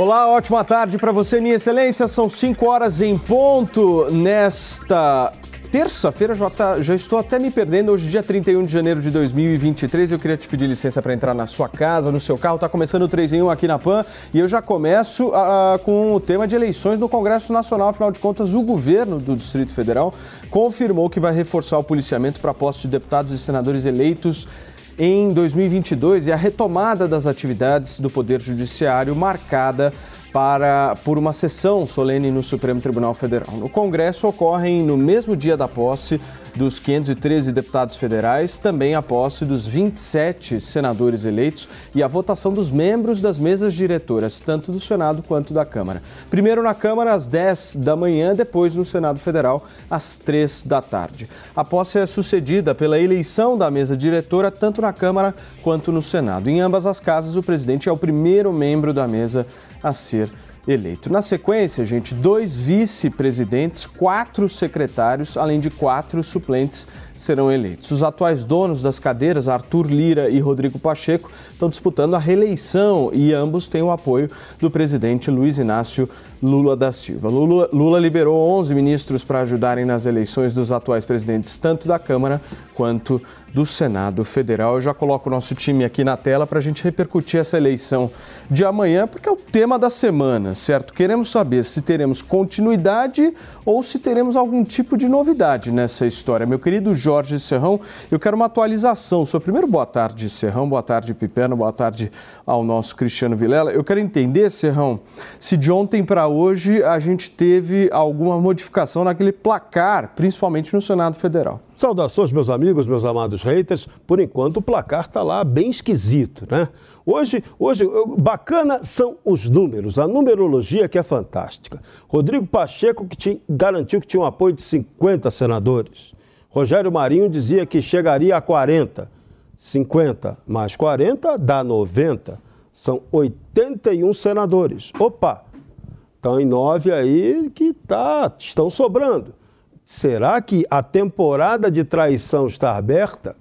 Olá, ótima tarde para você, minha excelência. São 5 horas em ponto nesta terça-feira já, tá, já, estou até me perdendo. Hoje, dia 31 de janeiro de 2023, eu queria te pedir licença para entrar na sua casa, no seu carro. Está começando o 3 em 1 aqui na PAN e eu já começo uh, com o tema de eleições no Congresso Nacional. Afinal de contas, o governo do Distrito Federal confirmou que vai reforçar o policiamento para postos de deputados e senadores eleitos em 2022 e a retomada das atividades do Poder Judiciário marcada para, por uma sessão solene no Supremo Tribunal Federal. No Congresso ocorrem no mesmo dia da posse dos 513 deputados federais, também a posse dos 27 senadores eleitos e a votação dos membros das mesas diretoras, tanto do Senado quanto da Câmara. Primeiro na Câmara às 10 da manhã, depois no Senado Federal às 3 da tarde. A posse é sucedida pela eleição da mesa diretora, tanto na Câmara quanto no Senado. Em ambas as casas, o presidente é o primeiro membro da mesa a ser eleito. Na sequência, gente, dois vice-presidentes, quatro secretários, além de quatro suplentes serão eleitos. Os atuais donos das cadeiras, Arthur Lira e Rodrigo Pacheco, estão disputando a reeleição e ambos têm o apoio do presidente Luiz Inácio Lula da Silva. Lula, Lula liberou 11 ministros para ajudarem nas eleições dos atuais presidentes, tanto da Câmara quanto do Senado Federal. Eu já coloco o nosso time aqui na tela para a gente repercutir essa eleição de amanhã, porque é o tema da semana, certo? Queremos saber se teremos continuidade ou se teremos algum tipo de novidade nessa história. Meu querido Jorge Serrão, eu quero uma atualização. Sua primeiro boa tarde, Serrão, boa tarde, Piperno, boa tarde ao nosso Cristiano Vilela. Eu quero entender, Serrão, se de ontem para hoje a gente teve alguma modificação naquele placar, principalmente no Senado Federal. Saudações, meus amigos, meus amados haters. Por enquanto, o placar está lá bem esquisito, né? Hoje, hoje, bacana são os números, a numerologia que é fantástica. Rodrigo Pacheco que tinha, garantiu que tinha um apoio de 50 senadores. Rogério Marinho dizia que chegaria a 40. 50 mais 40 dá 90. São 81 senadores. Opa! Estão em nove aí que tá, estão sobrando. Será que a temporada de traição está aberta?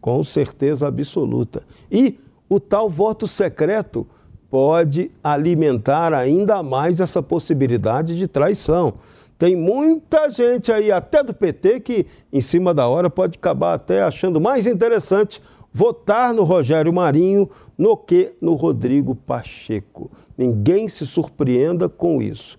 Com certeza absoluta. E o tal voto secreto pode alimentar ainda mais essa possibilidade de traição. Tem muita gente aí, até do PT, que em cima da hora pode acabar até achando mais interessante votar no Rogério Marinho no que no Rodrigo Pacheco. Ninguém se surpreenda com isso.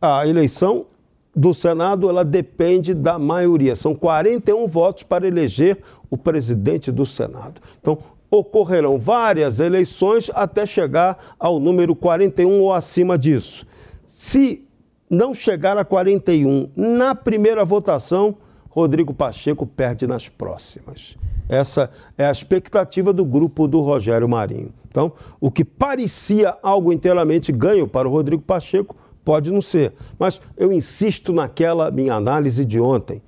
A eleição do Senado, ela depende da maioria. São 41 votos para eleger o presidente do Senado. Então, ocorrerão várias eleições até chegar ao número 41 ou acima disso. Se não chegar a 41 na primeira votação, Rodrigo Pacheco perde nas próximas. Essa é a expectativa do grupo do Rogério Marinho. Então, o que parecia algo inteiramente ganho para o Rodrigo Pacheco Pode não ser, mas eu insisto naquela minha análise de ontem.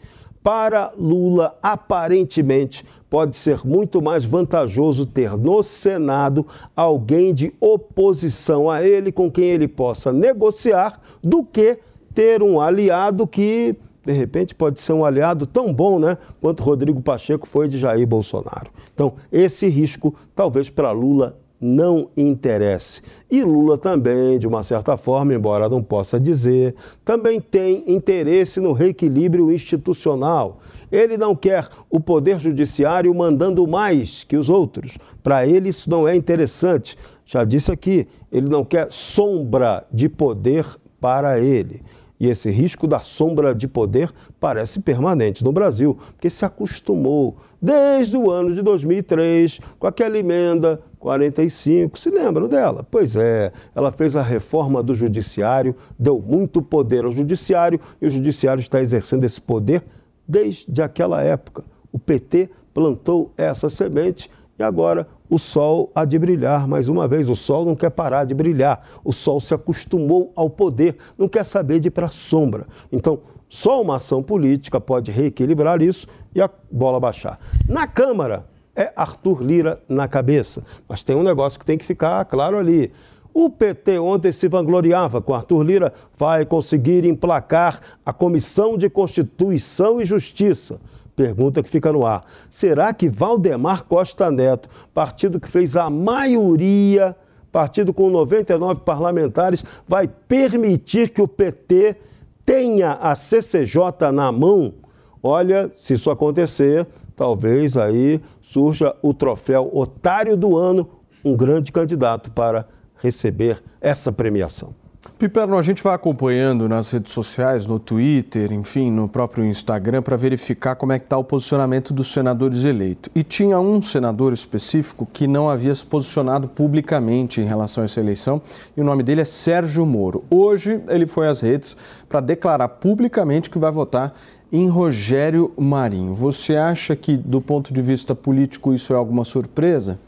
Para Lula, aparentemente, pode ser muito mais vantajoso ter no Senado alguém de oposição a ele com quem ele possa negociar do que ter um aliado que, de repente, pode ser um aliado tão bom né, quanto Rodrigo Pacheco foi de Jair Bolsonaro. Então, esse risco, talvez para Lula, não interesse. E Lula também, de uma certa forma, embora não possa dizer, também tem interesse no reequilíbrio institucional. Ele não quer o poder judiciário mandando mais que os outros. Para ele isso não é interessante. Já disse aqui, ele não quer sombra de poder para ele. E esse risco da sombra de poder parece permanente no Brasil, porque se acostumou desde o ano de 2003 com aquela emenda 45. Se lembram dela? Pois é, ela fez a reforma do judiciário, deu muito poder ao judiciário e o judiciário está exercendo esse poder desde aquela época. O PT plantou essa semente e agora o sol há de brilhar. Mais uma vez, o sol não quer parar de brilhar. O sol se acostumou ao poder, não quer saber de ir para a sombra. Então, só uma ação política pode reequilibrar isso e a bola baixar. Na Câmara, é Arthur Lira na cabeça. Mas tem um negócio que tem que ficar claro ali. O PT ontem se vangloriava com Arthur Lira, vai conseguir emplacar a Comissão de Constituição e Justiça. Pergunta que fica no ar. Será que Valdemar Costa Neto, partido que fez a maioria, partido com 99 parlamentares, vai permitir que o PT tenha a CCJ na mão? Olha, se isso acontecer, talvez aí surja o troféu Otário do Ano, um grande candidato para receber essa premiação. Piperno, a gente vai acompanhando nas redes sociais, no Twitter, enfim, no próprio Instagram, para verificar como é que está o posicionamento dos senadores eleitos. E tinha um senador específico que não havia se posicionado publicamente em relação a essa eleição, e o nome dele é Sérgio Moro. Hoje ele foi às redes para declarar publicamente que vai votar em Rogério Marinho. Você acha que, do ponto de vista político, isso é alguma surpresa?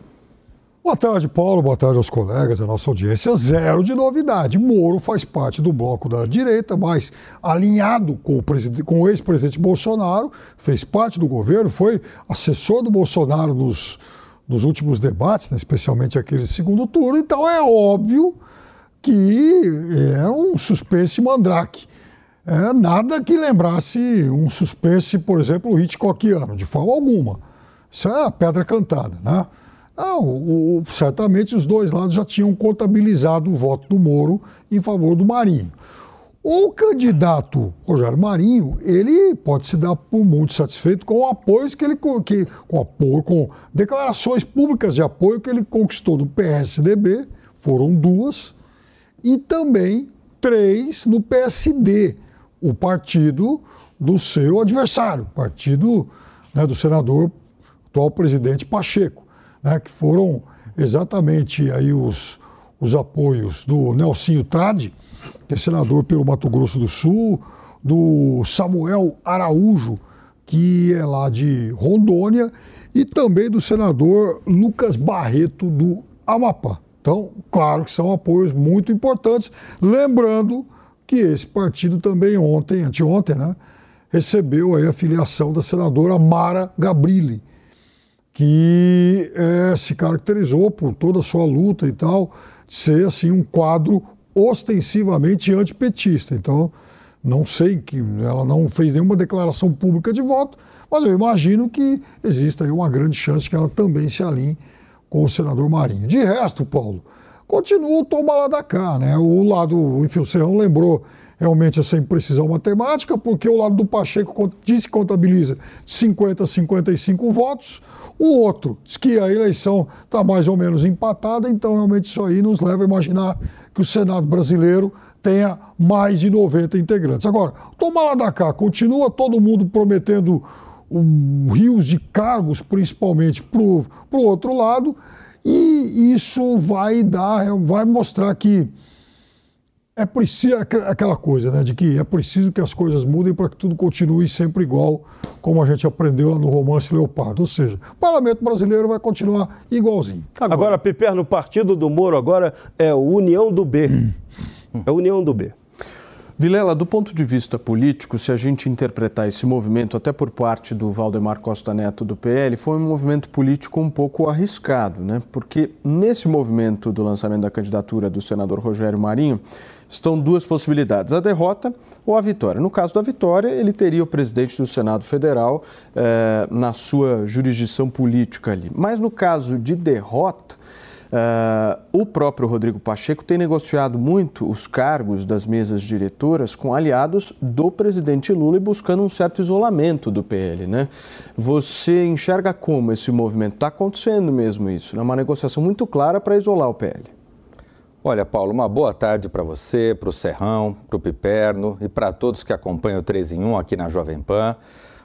Boa tarde, Paulo. Boa tarde aos colegas, a nossa audiência. Zero de novidade. Moro faz parte do bloco da direita, mas alinhado com o, com o ex-presidente Bolsonaro, fez parte do governo, foi assessor do Bolsonaro nos, nos últimos debates, né, especialmente aquele segundo turno. Então é óbvio que é um suspense mandrake. É nada que lembrasse um suspense, por exemplo, Hitchcockiano, de forma alguma. Isso é a pedra cantada, né? Não, o, certamente os dois lados já tinham contabilizado o voto do Moro em favor do Marinho. O candidato Rogério Marinho, ele pode se dar por muito satisfeito com o apoio que ele que, com apoio, com declarações públicas de apoio que ele conquistou no PSDB, foram duas, e também três no PSD o partido do seu adversário, partido né, do senador, atual presidente Pacheco, né, que foram exatamente aí os, os apoios do Nelsinho Trade, que é senador pelo Mato Grosso do Sul, do Samuel Araújo, que é lá de Rondônia, e também do senador Lucas Barreto do Amapá. Então, claro que são apoios muito importantes, lembrando que esse partido também ontem, anteontem, né, recebeu a filiação da senadora Mara Gabrilli, que é, se caracterizou por toda a sua luta e tal, de ser assim um quadro ostensivamente antipetista. Então, não sei que ela não fez nenhuma declaração pública de voto, mas eu imagino que exista aí uma grande chance que ela também se alinhe com o senador Marinho. De resto, Paulo, continua o toma lá da cá, né? O lado, enfim, o Serrão lembrou realmente essa imprecisão matemática, porque o lado do Pacheco diz que contabiliza 50 a 55 votos, o outro diz que a eleição está mais ou menos empatada, então realmente isso aí nos leva a imaginar que o Senado brasileiro tenha mais de 90 integrantes. Agora, toma lá da cá, continua todo mundo prometendo um, rios de cargos, principalmente para o outro lado, e isso vai dar, vai mostrar que é preciso aquela coisa, né, de que é preciso que as coisas mudem para que tudo continue sempre igual, como a gente aprendeu lá no romance Leopardo. Ou seja, o parlamento brasileiro vai continuar igualzinho. Agora, agora Piper, no partido do Moro agora é o União do B. Hum. É União do B. Vilela, do ponto de vista político, se a gente interpretar esse movimento, até por parte do Valdemar Costa Neto do PL, foi um movimento político um pouco arriscado, né? Porque nesse movimento do lançamento da candidatura do senador Rogério Marinho, estão duas possibilidades: a derrota ou a vitória. No caso da vitória, ele teria o presidente do Senado Federal eh, na sua jurisdição política ali. Mas no caso de derrota, Uh, o próprio Rodrigo Pacheco tem negociado muito os cargos das mesas diretoras com aliados do presidente Lula e buscando um certo isolamento do PL. Né? Você enxerga como esse movimento está acontecendo mesmo isso? É né? uma negociação muito clara para isolar o PL. Olha, Paulo, uma boa tarde para você, para o Serrão, para o Piperno e para todos que acompanham o 3 em 1 aqui na Jovem Pan.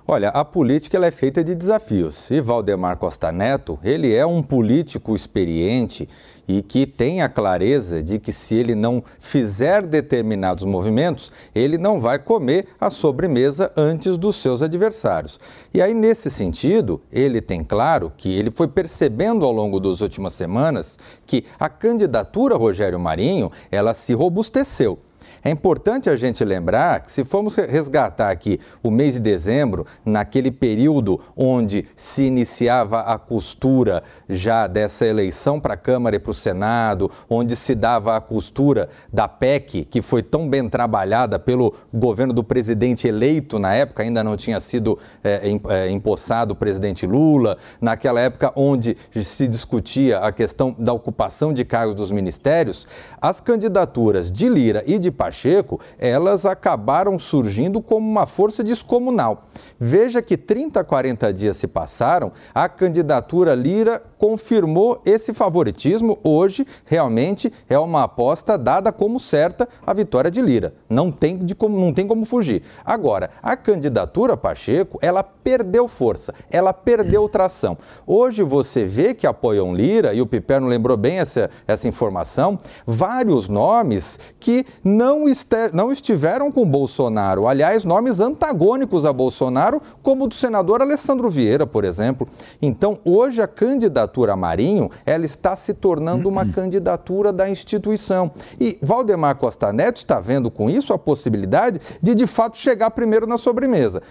Olha, a política ela é feita de desafios. E Valdemar Costa Neto, ele é um político experiente e que tem a clareza de que se ele não fizer determinados movimentos, ele não vai comer a sobremesa antes dos seus adversários. E aí, nesse sentido, ele tem claro que ele foi percebendo ao longo das últimas semanas que a candidatura Rogério Marinho, ela se robusteceu. É importante a gente lembrar que, se formos resgatar aqui o mês de dezembro, naquele período onde se iniciava a costura já dessa eleição para a Câmara e para o Senado, onde se dava a costura da PEC, que foi tão bem trabalhada pelo governo do presidente eleito na época, ainda não tinha sido é, é, empossado o presidente Lula, naquela época onde se discutia a questão da ocupação de cargos dos ministérios, as candidaturas de Lira e de Pacheco Pacheco, elas acabaram surgindo como uma força descomunal. Veja que 30, 40 dias se passaram, a candidatura Lira confirmou esse favoritismo. Hoje, realmente, é uma aposta dada como certa a vitória de Lira. Não tem, de como, não tem como fugir. Agora, a candidatura Pacheco, ela perdeu força, ela perdeu tração. Hoje você vê que apoiam Lira, e o Piperno lembrou bem essa, essa informação, vários nomes que não, este, não estiveram com Bolsonaro. Aliás, nomes antagônicos a Bolsonaro, como o do senador Alessandro Vieira, por exemplo. Então, hoje a candidatura candidatura Marinho, ela está se tornando uma candidatura da instituição. E Valdemar Costa Neto está vendo com isso a possibilidade de, de fato, chegar primeiro na sobremesa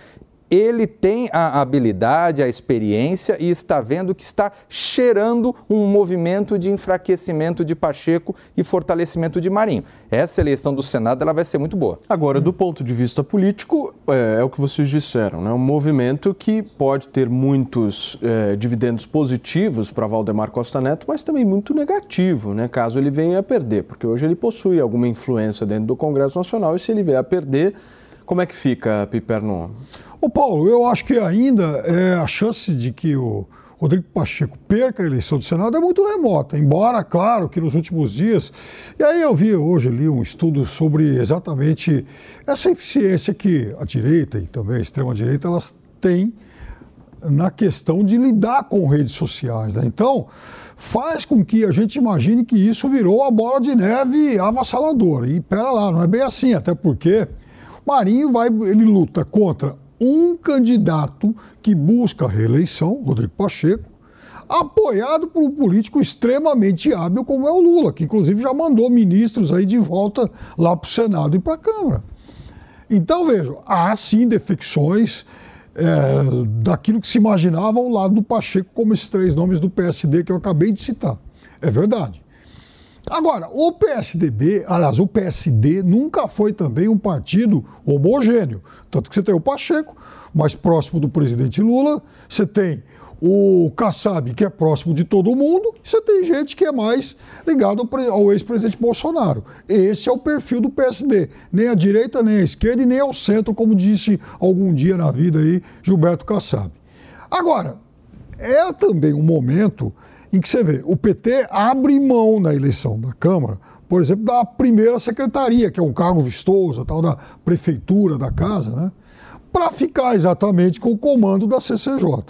ele tem a habilidade, a experiência e está vendo que está cheirando um movimento de enfraquecimento de Pacheco e fortalecimento de Marinho. Essa eleição do Senado ela vai ser muito boa. Agora, do ponto de vista político, é, é o que vocês disseram, né? um movimento que pode ter muitos é, dividendos positivos para Valdemar Costa Neto, mas também muito negativo, né? caso ele venha a perder, porque hoje ele possui alguma influência dentro do Congresso Nacional e se ele vier a perder, como é que fica, Piperno? Ô Paulo, eu acho que ainda é, a chance de que o Rodrigo Pacheco perca a eleição do Senado é muito remota, embora, claro, que nos últimos dias. E aí eu vi hoje ali um estudo sobre exatamente essa eficiência que a direita e também a extrema-direita elas têm na questão de lidar com redes sociais. Né? Então, faz com que a gente imagine que isso virou a bola de neve avassaladora. E pera lá, não é bem assim, até porque Marinho vai, ele luta contra um candidato que busca reeleição, Rodrigo Pacheco, apoiado por um político extremamente hábil como é o Lula, que inclusive já mandou ministros aí de volta lá para o Senado e para a Câmara. Então, vejo, há sim defecções é, daquilo que se imaginava ao lado do Pacheco, como esses três nomes do PSD que eu acabei de citar. É verdade. Agora, o PSDB, aliás, o PSD nunca foi também um partido homogêneo. Tanto que você tem o Pacheco, mais próximo do presidente Lula, você tem o Kassab, que é próximo de todo mundo, você tem gente que é mais ligado ao ex-presidente Bolsonaro. Esse é o perfil do PSD. Nem a direita, nem a esquerda e nem ao centro, como disse algum dia na vida aí Gilberto Kassab. Agora, é também um momento em que você vê, o PT abre mão na eleição da Câmara, por exemplo, da primeira secretaria, que é um cargo vistoso, tal da prefeitura da casa, né? Para ficar exatamente com o comando da CCJ.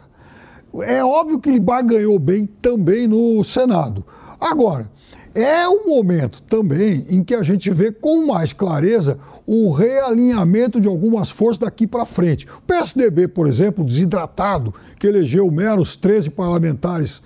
É óbvio que ele ganhou bem também no Senado. Agora, é um momento também em que a gente vê com mais clareza o realinhamento de algumas forças daqui para frente. O PSDB, por exemplo, desidratado, que elegeu meros 13 parlamentares,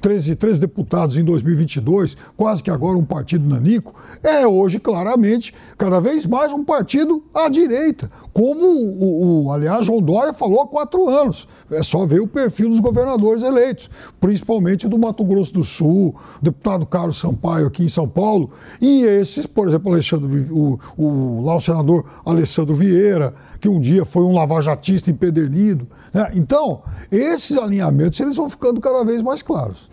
13, 13 deputados em 2022, quase que agora um partido nanico, é hoje claramente cada vez mais um partido à direita, como o, o aliás, João Dória falou há quatro anos. É só ver o perfil dos governadores eleitos, principalmente do Mato Grosso do Sul, o deputado Carlos Sampaio aqui em São Paulo, e esses, por exemplo, Alexandre, o, o lá o senador Alessandro Vieira, que um dia foi um lavajatista empedernido. Né? Então, esses alinhamentos eles vão ficando cada vez mais claros.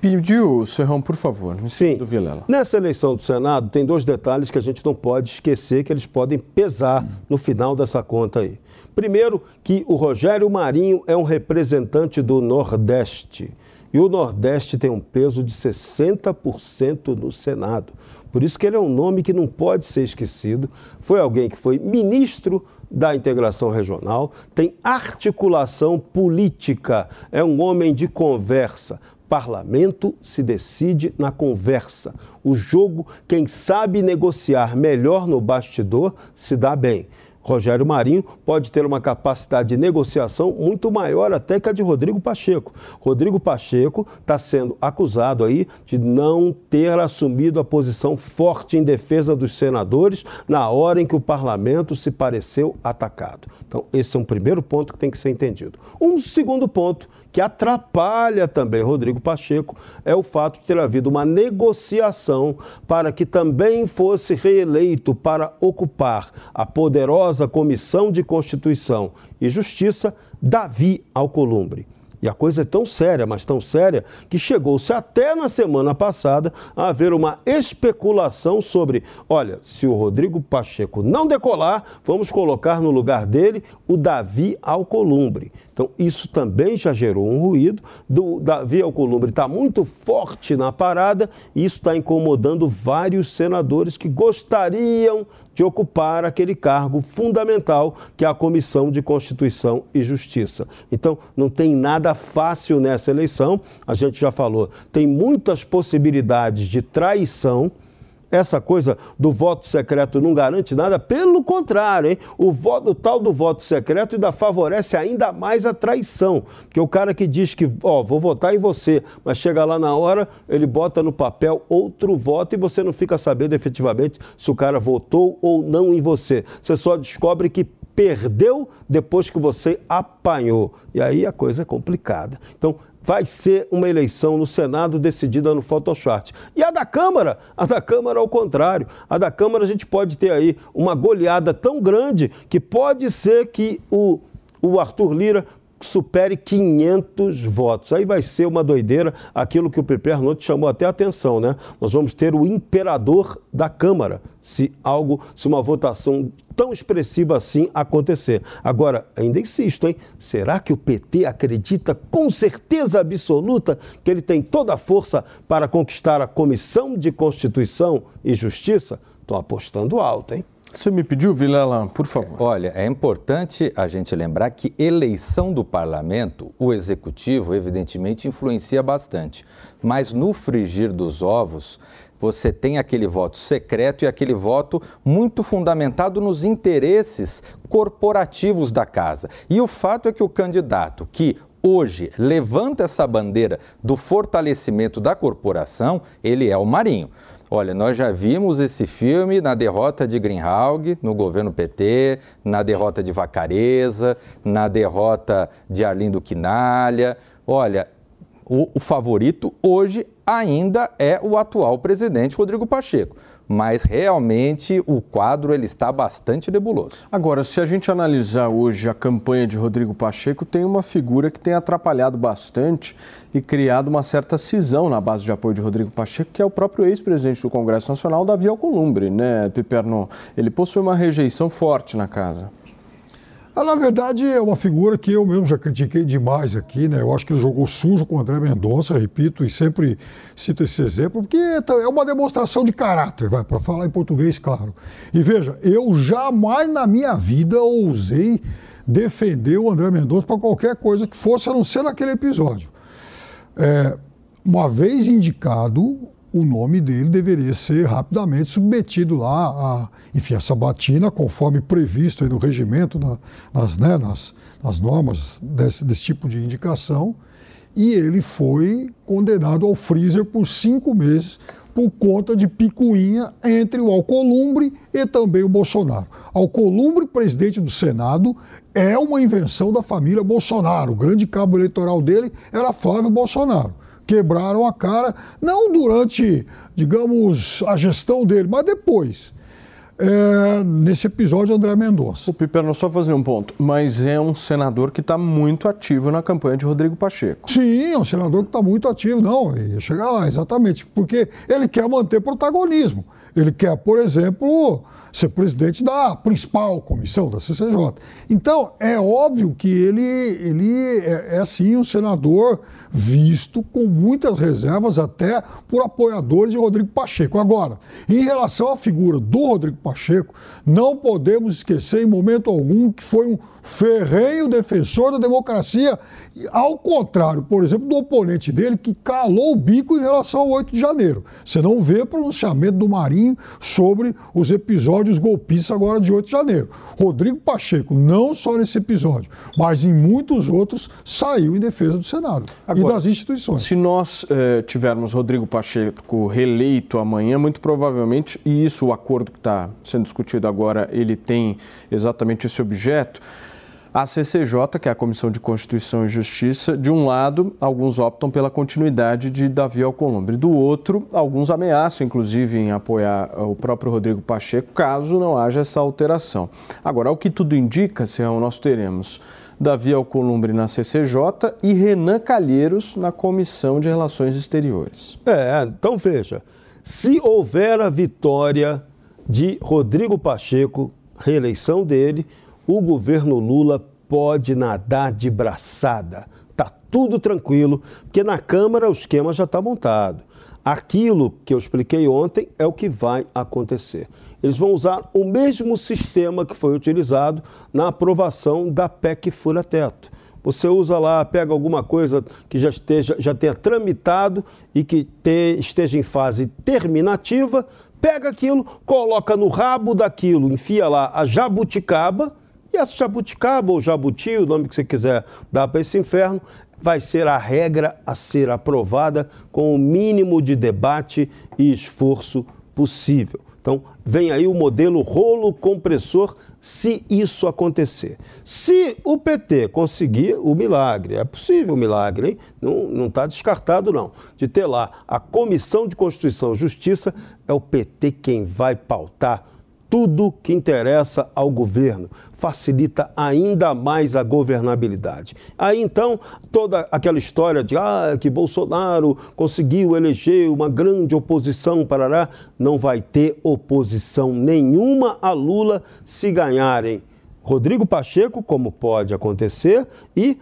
Pediu, Serrão, por favor, Sim. do Vilela. Nessa eleição do Senado, tem dois detalhes que a gente não pode esquecer que eles podem pesar no final dessa conta aí. Primeiro, que o Rogério Marinho é um representante do Nordeste E o Nordeste tem um peso de 60% no Senado. Por isso que ele é um nome que não pode ser esquecido. Foi alguém que foi ministro da integração regional, tem articulação política, é um homem de conversa. Parlamento se decide na conversa. O jogo, quem sabe negociar melhor no bastidor, se dá bem. Rogério Marinho pode ter uma capacidade de negociação muito maior até que a de Rodrigo Pacheco. Rodrigo Pacheco está sendo acusado aí de não ter assumido a posição forte em defesa dos senadores na hora em que o parlamento se pareceu atacado. Então, esse é um primeiro ponto que tem que ser entendido. Um segundo ponto que atrapalha também Rodrigo Pacheco é o fato de ter havido uma negociação para que também fosse reeleito para ocupar a poderosa Comissão de Constituição e Justiça Davi Alcolumbre. E a coisa é tão séria, mas tão séria, que chegou-se até na semana passada a haver uma especulação sobre: olha, se o Rodrigo Pacheco não decolar, vamos colocar no lugar dele o Davi Alcolumbre. Então, isso também já gerou um ruído. Do Davi Alcolumbre está muito forte na parada e isso está incomodando vários senadores que gostariam de ocupar aquele cargo fundamental que é a Comissão de Constituição e Justiça. Então, não tem nada fácil nessa eleição, a gente já falou, tem muitas possibilidades de traição essa coisa do voto secreto não garante nada, pelo contrário, hein? O, voto, o tal do voto secreto ainda favorece ainda mais a traição. Porque o cara que diz que, ó, vou votar em você, mas chega lá na hora, ele bota no papel outro voto e você não fica sabendo efetivamente se o cara votou ou não em você. Você só descobre que perdeu depois que você apanhou. E aí a coisa é complicada. Então, vai ser uma eleição no Senado decidida no Photoshop. E a da Câmara? A da Câmara ao contrário. A da Câmara a gente pode ter aí uma goleada tão grande que pode ser que o, o Arthur Lira supere 500 votos. Aí vai ser uma doideira, aquilo que o Pepe Arnold chamou até a atenção, né? Nós vamos ter o imperador da Câmara, se algo, se uma votação tão expressiva assim acontecer. Agora, ainda insisto, hein? Será que o PT acredita com certeza absoluta que ele tem toda a força para conquistar a Comissão de Constituição e Justiça? Estou apostando alto, hein? Você me pediu, Vilela, por favor. Olha, é importante a gente lembrar que eleição do parlamento, o executivo, evidentemente, influencia bastante. Mas no frigir dos ovos, você tem aquele voto secreto e aquele voto muito fundamentado nos interesses corporativos da casa. E o fato é que o candidato que hoje levanta essa bandeira do fortalecimento da corporação, ele é o Marinho. Olha, nós já vimos esse filme na derrota de Greenhalgh no governo PT, na derrota de Vacareza, na derrota de Arlindo Quinalha. Olha, o, o favorito hoje ainda é o atual presidente Rodrigo Pacheco mas realmente o quadro ele está bastante nebuloso. Agora, se a gente analisar hoje a campanha de Rodrigo Pacheco, tem uma figura que tem atrapalhado bastante e criado uma certa cisão na base de apoio de Rodrigo Pacheco, que é o próprio ex-presidente do Congresso Nacional, Davi Alcolumbre, né, Piperno? Ele possui uma rejeição forte na casa. Ela, na verdade, é uma figura que eu mesmo já critiquei demais aqui, né? Eu acho que ele jogou sujo com o André Mendonça, repito, e sempre cito esse exemplo, porque é uma demonstração de caráter, vai, para falar em português, claro. E veja, eu jamais na minha vida ousei defender o André Mendonça para qualquer coisa que fosse, a não ser naquele episódio. É, uma vez indicado, o nome dele deveria ser rapidamente submetido lá a, enfim, a sabatina, conforme previsto no regimento, na, nas, né, nas, nas, normas desse, desse tipo de indicação, e ele foi condenado ao freezer por cinco meses por conta de picuinha entre o Alcolumbre e também o Bolsonaro. Alcolumbre, presidente do Senado, é uma invenção da família Bolsonaro. O grande cabo eleitoral dele era Flávio Bolsonaro quebraram a cara, não durante, digamos, a gestão dele, mas depois. é, nesse episódio André Mendonça. O Piperno só fazer um ponto, mas é um senador que está muito ativo na campanha de Rodrigo Pacheco. Sim, é um senador que está muito ativo, não, ia chegar lá, exatamente, porque ele quer manter protagonismo. Ele quer, por exemplo, ser presidente da principal comissão da CCJ. Então, é óbvio que ele, ele é, é sim um senador visto com muitas reservas até por apoiadores de Rodrigo Pacheco. Agora, em relação à figura do Rodrigo Pacheco, não podemos esquecer em momento algum que foi um ferrenho defensor da democracia, ao contrário, por exemplo, do oponente dele, que calou o bico em relação ao 8 de janeiro. Você não vê pronunciamento do Marinho sobre os episódios golpistas agora de 8 de janeiro. Rodrigo Pacheco, não só nesse episódio, mas em muitos outros, saiu em defesa do Senado agora, e das instituições. Se nós eh, tivermos Rodrigo Pacheco reeleito amanhã, muito provavelmente, e isso o acordo que está sendo discutido agora, ele tem exatamente esse objeto, a CCJ, que é a Comissão de Constituição e Justiça, de um lado, alguns optam pela continuidade de Davi Alcolumbre. Do outro, alguns ameaçam, inclusive, em apoiar o próprio Rodrigo Pacheco, caso não haja essa alteração. Agora, o que tudo indica, Serrão, nós teremos Davi Alcolumbre na CCJ e Renan Calheiros na Comissão de Relações Exteriores. É, então veja, se houver a vitória de Rodrigo Pacheco, reeleição dele, o governo Lula pode nadar de braçada. Tá tudo tranquilo, porque na Câmara o esquema já está montado. Aquilo que eu expliquei ontem é o que vai acontecer. Eles vão usar o mesmo sistema que foi utilizado na aprovação da PEC Fura Teto. Você usa lá, pega alguma coisa que já, esteja, já tenha tramitado e que te, esteja em fase terminativa, pega aquilo, coloca no rabo daquilo, enfia lá a jabuticaba e essa jabuticaba ou jabuti, o nome que você quiser dar para esse inferno, vai ser a regra a ser aprovada com o mínimo de debate e esforço possível. Então, vem aí o modelo rolo compressor, se isso acontecer. Se o PT conseguir o milagre, é possível o milagre, hein? não está descartado, não, de ter lá a Comissão de Constituição e Justiça, é o PT quem vai pautar tudo que interessa ao governo, facilita ainda mais a governabilidade. Aí então, toda aquela história de ah, que Bolsonaro conseguiu eleger uma grande oposição, parará, não vai ter oposição nenhuma a Lula se ganharem Rodrigo Pacheco, como pode acontecer, e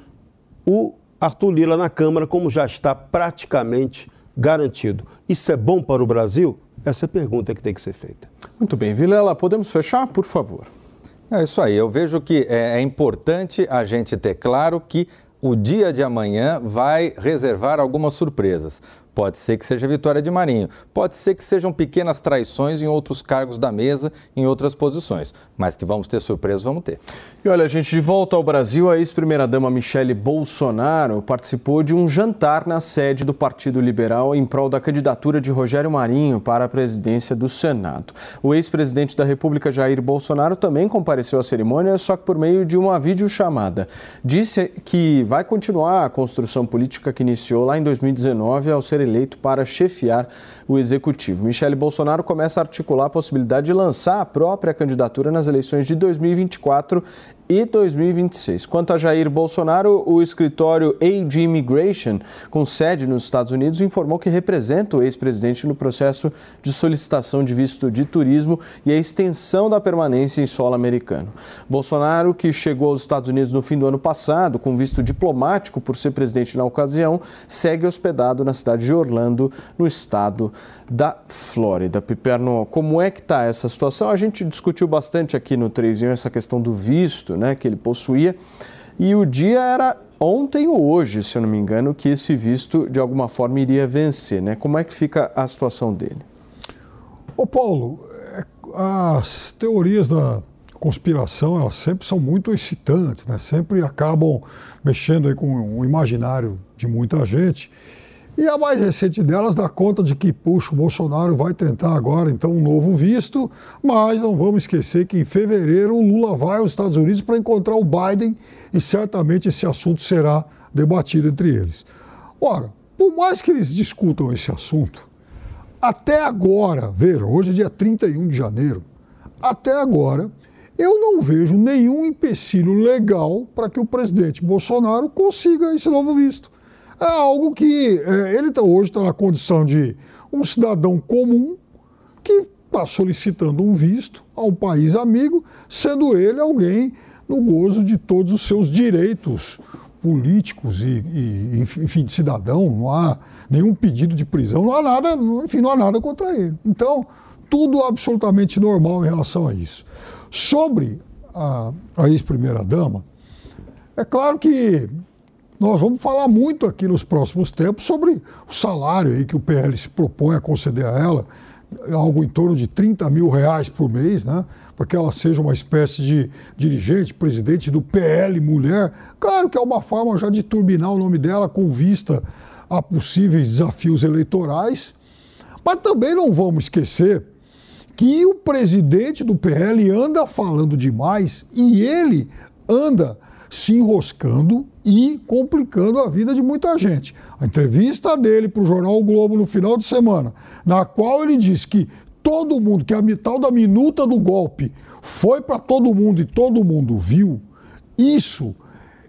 o Arthur Lira na Câmara, como já está praticamente garantido. Isso é bom para o Brasil? Essa é a pergunta que tem que ser feita. Muito bem, Vilela, podemos fechar, por favor? É isso aí. Eu vejo que é, é importante a gente ter claro que o dia de amanhã vai reservar algumas surpresas. Pode ser que seja vitória de Marinho, pode ser que sejam pequenas traições em outros cargos da mesa, em outras posições, mas que vamos ter surpresa, vamos ter. E olha, gente, de volta ao Brasil, a ex-primeira-dama Michele Bolsonaro participou de um jantar na sede do Partido Liberal em prol da candidatura de Rogério Marinho para a presidência do Senado. O ex-presidente da República, Jair Bolsonaro, também compareceu à cerimônia, só que por meio de uma videochamada. Disse que vai continuar a construção política que iniciou lá em 2019 ao ser eleito para chefiar o executivo. Michele Bolsonaro começa a articular a possibilidade de lançar a própria candidatura nas eleições de 2024 e 2026. Quanto a Jair Bolsonaro, o escritório AG Immigration, com sede nos Estados Unidos, informou que representa o ex-presidente no processo de solicitação de visto de turismo e a extensão da permanência em solo americano. Bolsonaro, que chegou aos Estados Unidos no fim do ano passado com visto diplomático por ser presidente na ocasião, segue hospedado na cidade de Orlando, no estado da Flórida. Piperno, como é que está essa situação? A gente discutiu bastante aqui no 3 essa questão do visto né, que ele possuía. E o dia era ontem ou hoje, se eu não me engano, que esse visto de alguma forma iria vencer. Né? Como é que fica a situação dele? Ô Paulo, é, as teorias da conspiração elas sempre são muito excitantes, né? sempre acabam mexendo aí com o imaginário de muita gente. E a mais recente delas dá conta de que, puxa, o Bolsonaro vai tentar agora, então, um novo visto, mas não vamos esquecer que em fevereiro o Lula vai aos Estados Unidos para encontrar o Biden e certamente esse assunto será debatido entre eles. Ora, por mais que eles discutam esse assunto, até agora, veja, hoje é dia 31 de janeiro, até agora, eu não vejo nenhum empecilho legal para que o presidente Bolsonaro consiga esse novo visto. É algo que é, ele tá, hoje está na condição de um cidadão comum que está solicitando um visto a um país amigo, sendo ele alguém no gozo de todos os seus direitos políticos e, e, enfim, de cidadão, não há nenhum pedido de prisão, não há nada, enfim, não há nada contra ele. Então, tudo absolutamente normal em relação a isso. Sobre a, a ex-primeira-dama, é claro que nós vamos falar muito aqui nos próximos tempos sobre o salário aí que o PL se propõe a conceder a ela, algo em torno de 30 mil reais por mês, né? para que ela seja uma espécie de dirigente, presidente do PL Mulher. Claro que é uma forma já de turbinar o nome dela com vista a possíveis desafios eleitorais, mas também não vamos esquecer que o presidente do PL anda falando demais e ele anda se enroscando e complicando a vida de muita gente. A entrevista dele para o jornal o Globo no final de semana, na qual ele disse que todo mundo, que a tal da minuta do golpe foi para todo mundo e todo mundo viu, isso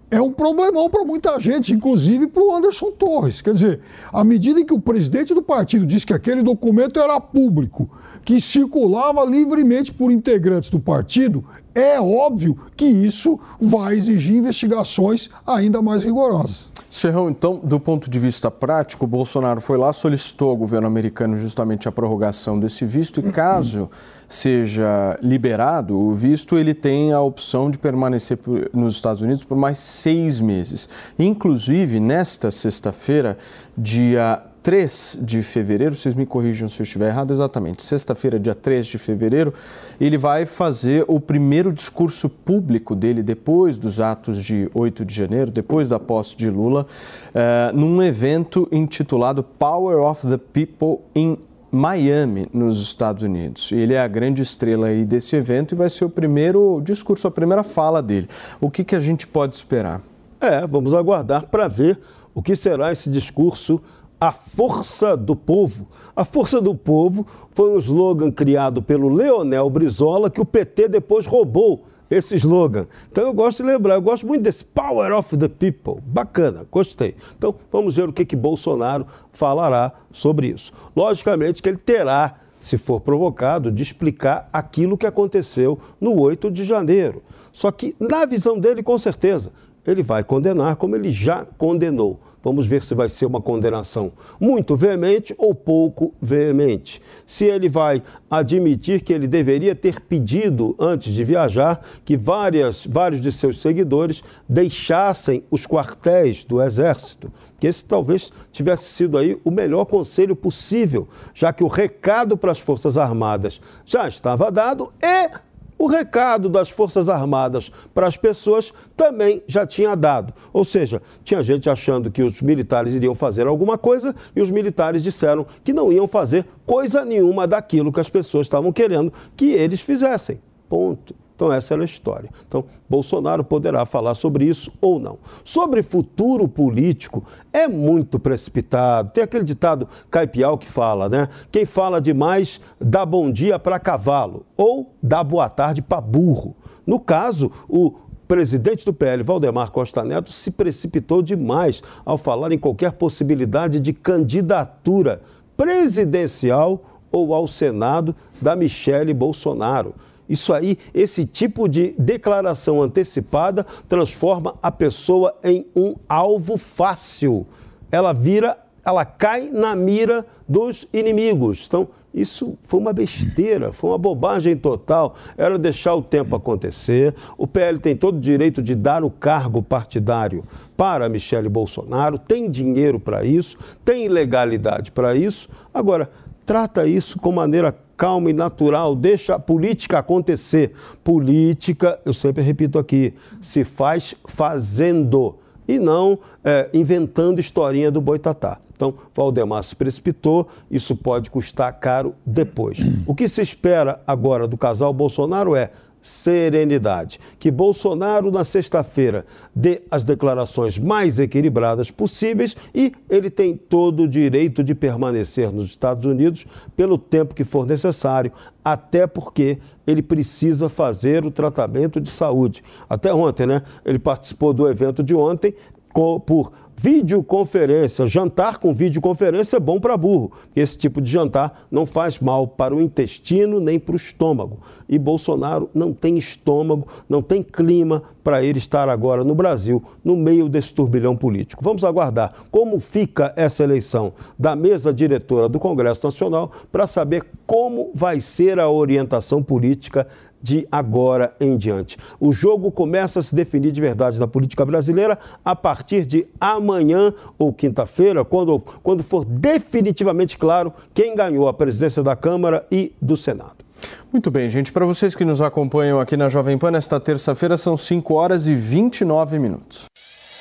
é um problemão para muita gente, inclusive para o Anderson Torres. Quer dizer, à medida que o presidente do partido disse que aquele documento era público, que circulava livremente por integrantes do partido, é óbvio que isso vai exigir investigações ainda mais rigorosas. Serrão, então, do ponto de vista prático, Bolsonaro foi lá, solicitou ao governo americano justamente a prorrogação desse visto e caso seja liberado o visto, ele tem a opção de permanecer nos Estados Unidos por mais seis meses. Inclusive, nesta sexta-feira, dia 3 de fevereiro, vocês me corrijam se eu estiver errado, exatamente, sexta-feira, dia 3 de fevereiro, ele vai fazer o primeiro discurso público dele depois dos atos de 8 de janeiro, depois da posse de Lula, uh, num evento intitulado Power of the People in Miami, nos Estados Unidos. Ele é a grande estrela aí desse evento e vai ser o primeiro discurso, a primeira fala dele. O que, que a gente pode esperar? É, vamos aguardar para ver o que será esse discurso a força do povo. A força do povo foi um slogan criado pelo Leonel Brizola que o PT depois roubou esse slogan. Então eu gosto de lembrar, eu gosto muito desse Power of the People. Bacana, gostei. Então vamos ver o que, que Bolsonaro falará sobre isso. Logicamente que ele terá, se for provocado, de explicar aquilo que aconteceu no 8 de janeiro. Só que, na visão dele, com certeza, ele vai condenar como ele já condenou. Vamos ver se vai ser uma condenação muito veemente ou pouco veemente. Se ele vai admitir que ele deveria ter pedido, antes de viajar, que várias, vários de seus seguidores deixassem os quartéis do Exército. Que esse talvez tivesse sido aí o melhor conselho possível, já que o recado para as Forças Armadas já estava dado e o recado das Forças Armadas para as pessoas também já tinha dado. Ou seja, tinha gente achando que os militares iriam fazer alguma coisa e os militares disseram que não iam fazer coisa nenhuma daquilo que as pessoas estavam querendo que eles fizessem. Ponto. Então, essa era a história. Então, Bolsonaro poderá falar sobre isso ou não. Sobre futuro político, é muito precipitado. Tem aquele ditado caipial que fala, né? Quem fala demais dá bom dia para cavalo ou dá boa tarde para burro. No caso, o presidente do PL, Valdemar Costa Neto, se precipitou demais ao falar em qualquer possibilidade de candidatura presidencial ou ao Senado da Michele Bolsonaro. Isso aí, esse tipo de declaração antecipada transforma a pessoa em um alvo fácil. Ela vira, ela cai na mira dos inimigos. Então, isso foi uma besteira, foi uma bobagem total. Era deixar o tempo acontecer. O PL tem todo o direito de dar o cargo partidário para Michele Bolsonaro, tem dinheiro para isso, tem legalidade para isso. Agora, trata isso com maneira calma e natural, deixa a política acontecer. Política, eu sempre repito aqui, se faz fazendo e não é, inventando historinha do boitatá. Então, Valdemar se precipitou, isso pode custar caro depois. O que se espera agora do casal Bolsonaro é serenidade. Que Bolsonaro, na sexta-feira, dê as declarações mais equilibradas possíveis e ele tem todo o direito de permanecer nos Estados Unidos pelo tempo que for necessário, até porque ele precisa fazer o tratamento de saúde. Até ontem, né? Ele participou do evento de ontem por videoconferência. Jantar com videoconferência é bom para burro, esse tipo de jantar não faz mal para o intestino nem para o estômago. E Bolsonaro não tem estômago, não tem clima para ele estar agora no Brasil, no meio desse turbilhão político. Vamos aguardar como fica essa eleição da mesa diretora do Congresso Nacional para saber como vai ser a orientação política de agora em diante. O jogo começa a se definir de verdade na política brasileira a partir de amanhã ou quinta-feira, quando, quando for definitivamente claro quem ganhou a presidência da Câmara e do Senado. Muito bem, gente. Para vocês que nos acompanham aqui na Jovem Pan, nesta terça-feira são 5 horas e 29 minutos.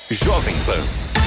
Jovem Pan.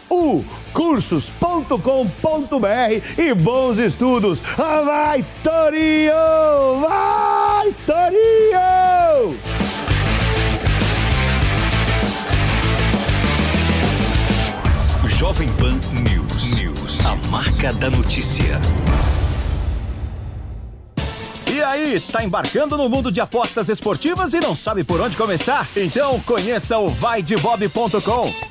ucursos.com.br e bons estudos. Ah, vai, Torinho! Vai, Torinho! Jovem Pan News. News. A marca da notícia. E aí, tá embarcando no mundo de apostas esportivas e não sabe por onde começar? Então conheça o vaidebob.com.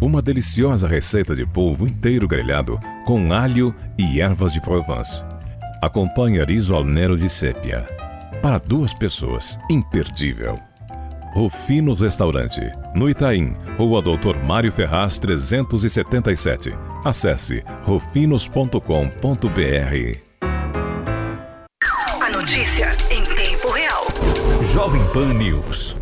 uma deliciosa receita de polvo inteiro grelhado com alho e ervas de Provence. Acompanhe riso al nero de sépia. Para duas pessoas, imperdível. Rufinos Restaurante, no Itaim, Rua Doutor Mário Ferraz 377. Acesse rufinos.com.br. A notícia em tempo real. Jovem Pan News.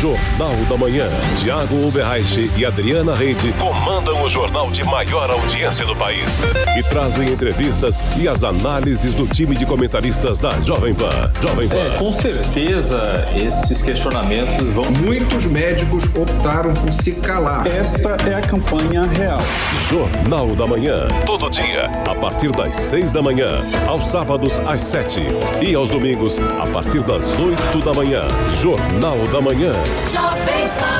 Jornal da Manhã. Tiago Uberreich e Adriana Reide comandam o jornal de maior audiência do país e trazem entrevistas e as análises do time de comentaristas da Jovem Pan. Jovem Pan. É, com certeza esses questionamentos vão. Muitos médicos optaram por se calar. Esta é a campanha real. Jornal da Manhã. Todo dia, a partir das seis da manhã, aos sábados às sete e aos domingos, a partir das oito da manhã. Jornal da Manhã. Jovem Pan.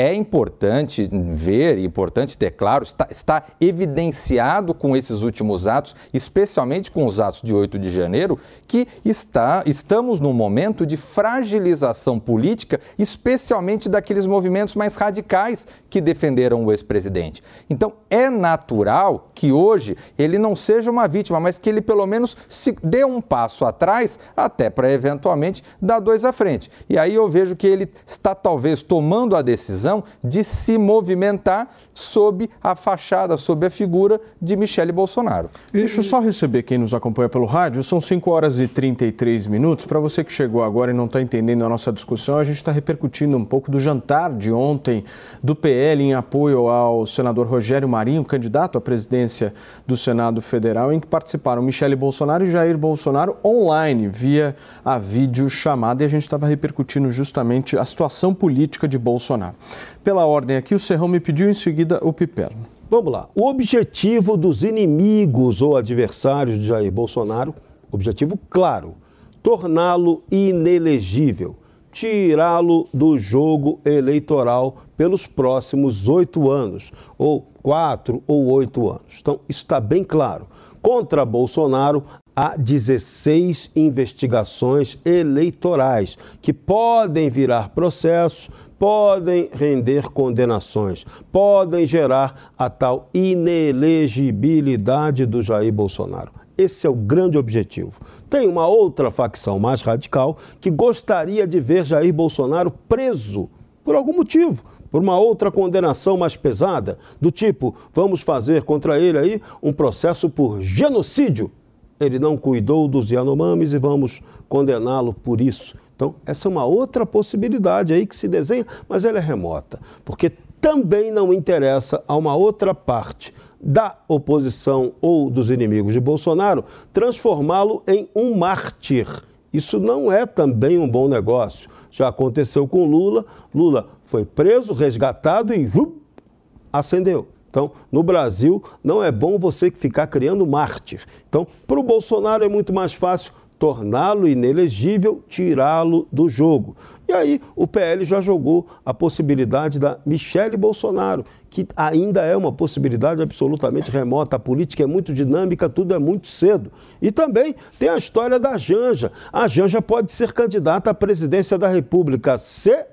É importante ver, importante ter claro, está, está, evidenciado com esses últimos atos, especialmente com os atos de 8 de janeiro, que está, estamos num momento de fragilização política, especialmente daqueles movimentos mais radicais que defenderam o ex-presidente. Então, é natural que hoje ele não seja uma vítima, mas que ele pelo menos se dê um passo atrás, até para eventualmente dar dois à frente. E aí eu vejo que ele está talvez tomando a decisão de se movimentar sob a fachada, sob a figura de Michele Bolsonaro. Deixa eu só receber quem nos acompanha pelo rádio. São 5 horas e 33 minutos. Para você que chegou agora e não está entendendo a nossa discussão, a gente está repercutindo um pouco do jantar de ontem do PL em apoio ao senador Rogério Marinho, candidato à presidência do Senado Federal, em que participaram Michele Bolsonaro e Jair Bolsonaro online, via a videochamada. E a gente estava repercutindo justamente a situação política de Bolsonaro. Pela ordem aqui, o Serrão me pediu em seguida o Piperno. Vamos lá. O objetivo dos inimigos ou adversários de Jair Bolsonaro, objetivo claro, torná-lo inelegível, tirá-lo do jogo eleitoral pelos próximos oito anos, ou quatro ou oito anos. Então, isso está bem claro. Contra Bolsonaro, há 16 investigações eleitorais que podem virar processos, podem render condenações, podem gerar a tal inelegibilidade do Jair Bolsonaro. Esse é o grande objetivo. Tem uma outra facção mais radical que gostaria de ver Jair Bolsonaro preso por algum motivo, por uma outra condenação mais pesada, do tipo, vamos fazer contra ele aí um processo por genocídio. Ele não cuidou dos Yanomamis e vamos condená-lo por isso. Então, essa é uma outra possibilidade aí que se desenha, mas ela é remota, porque também não interessa a uma outra parte da oposição ou dos inimigos de Bolsonaro transformá-lo em um mártir. Isso não é também um bom negócio. Já aconteceu com Lula. Lula foi preso, resgatado e vup, acendeu. Então, no Brasil, não é bom você ficar criando mártir. Então, para o Bolsonaro é muito mais fácil torná-lo inelegível, tirá-lo do jogo. E aí o PL já jogou a possibilidade da Michele Bolsonaro, que ainda é uma possibilidade absolutamente remota. A política é muito dinâmica, tudo é muito cedo. E também tem a história da Janja. A Janja pode ser candidata à presidência da República se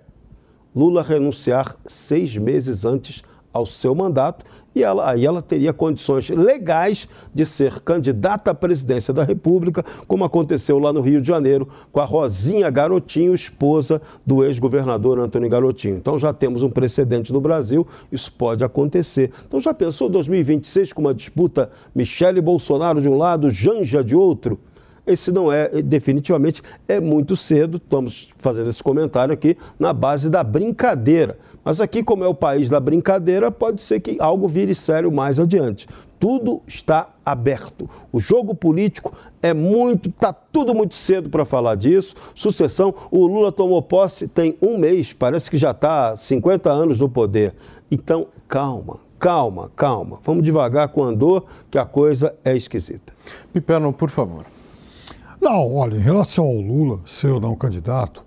Lula renunciar seis meses antes ao seu mandato e ela, aí ela teria condições legais de ser candidata à presidência da República, como aconteceu lá no Rio de Janeiro com a Rosinha Garotinho, esposa do ex-governador Antônio Garotinho. Então já temos um precedente no Brasil, isso pode acontecer. Então já pensou 2026 com uma disputa Michele Bolsonaro de um lado, Janja de outro? Esse não é, definitivamente, é muito cedo. Estamos fazendo esse comentário aqui na base da brincadeira. Mas aqui, como é o país da brincadeira, pode ser que algo vire sério mais adiante. Tudo está aberto. O jogo político é muito, está tudo muito cedo para falar disso. Sucessão, o Lula tomou posse tem um mês, parece que já está 50 anos no poder. Então, calma, calma, calma. Vamos devagar com o andor, que a coisa é esquisita. Piperno, por favor. Não, olha, em relação ao Lula ser ou não candidato,